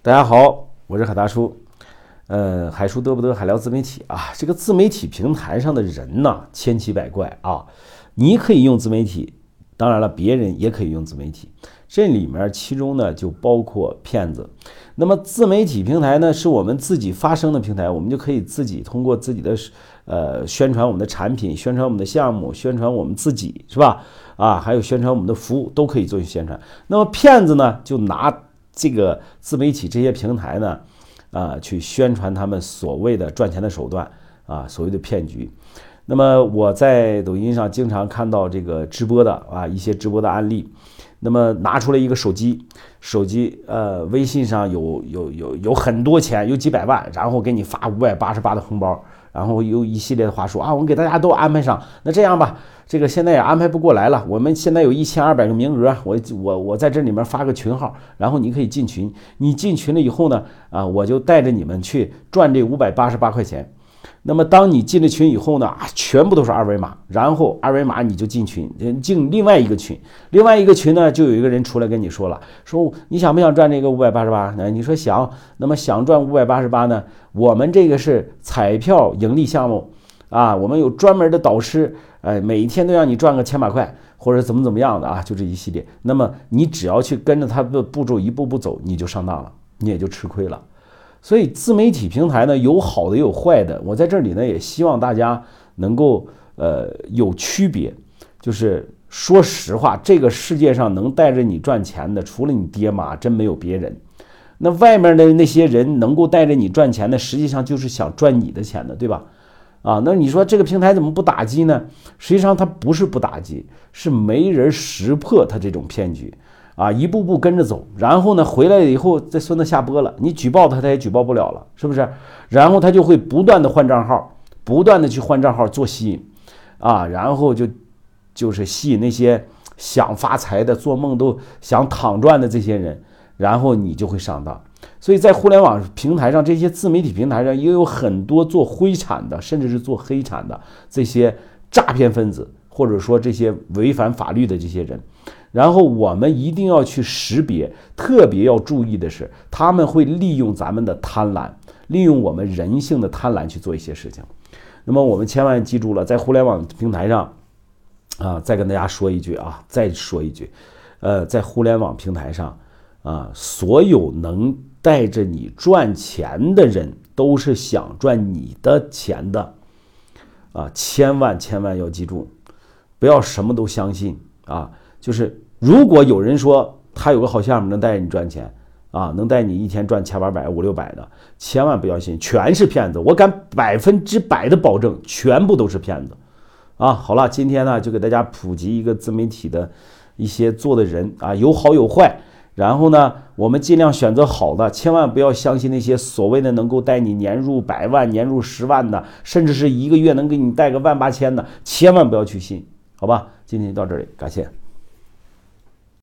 大家好，我是海大叔。呃，海叔得不得海聊自媒体啊？这个自媒体平台上的人呢，千奇百怪啊。你可以用自媒体，当然了，别人也可以用自媒体。这里面其中呢，就包括骗子。那么自媒体平台呢，是我们自己发声的平台，我们就可以自己通过自己的呃宣传我们的产品，宣传我们的项目，宣传我们自己，是吧？啊，还有宣传我们的服务，都可以做宣传。那么骗子呢，就拿这个自媒体这些平台呢，啊，去宣传他们所谓的赚钱的手段啊，所谓的骗局。那么我在抖音上经常看到这个直播的啊，一些直播的案例。那么拿出来一个手机，手机呃，微信上有有有有很多钱，有几百万，然后给你发五百八十八的红包，然后有一系列的话术啊，我们给大家都安排上。那这样吧，这个现在也安排不过来了，我们现在有一千二百个名额，我我我在这里面发个群号，然后你可以进群。你进群了以后呢，啊，我就带着你们去赚这五百八十八块钱。那么，当你进了群以后呢，啊，全部都是二维码，然后二维码你就进群，进另外一个群，另外一个群呢，就有一个人出来跟你说了，说你想不想赚这个五百八十八？那你说想，那么想赚五百八十八呢？我们这个是彩票盈利项目，啊，我们有专门的导师，哎，每一天都让你赚个千把块，或者怎么怎么样的啊，就这一系列。那么你只要去跟着他的步骤一步步走，你就上当了，你也就吃亏了。所以自媒体平台呢，有好的也有坏的。我在这里呢，也希望大家能够呃有区别。就是说实话，这个世界上能带着你赚钱的，除了你爹妈，真没有别人。那外面的那些人能够带着你赚钱的，实际上就是想赚你的钱的，对吧？啊，那你说这个平台怎么不打击呢？实际上它不是不打击，是没人识破它这种骗局。啊，一步步跟着走，然后呢，回来以后这孙子下播了，你举报他，他也举报不了了，是不是？然后他就会不断的换账号，不断的去换账号做吸引，啊，然后就就是吸引那些想发财的、做梦都想躺赚的这些人，然后你就会上当。所以在互联网平台上，这些自媒体平台上也有很多做灰产的，甚至是做黑产的这些诈骗分子，或者说这些违反法律的这些人。然后我们一定要去识别，特别要注意的是，他们会利用咱们的贪婪，利用我们人性的贪婪去做一些事情。那么我们千万记住了，在互联网平台上，啊，再跟大家说一句啊，再说一句，呃，在互联网平台上，啊，所有能带着你赚钱的人，都是想赚你的钱的，啊，千万千万要记住，不要什么都相信啊。就是如果有人说他有个好项目能带你赚钱啊，能带你一天赚千八百五六百的，千万不要信，全是骗子。我敢百分之百的保证，全部都是骗子。啊，好了，今天呢就给大家普及一个自媒体的一些做的人啊，有好有坏。然后呢，我们尽量选择好的，千万不要相信那些所谓的能够带你年入百万、年入十万的，甚至是一个月能给你带个万八千的，千万不要去信。好吧，今天就到这里，感谢。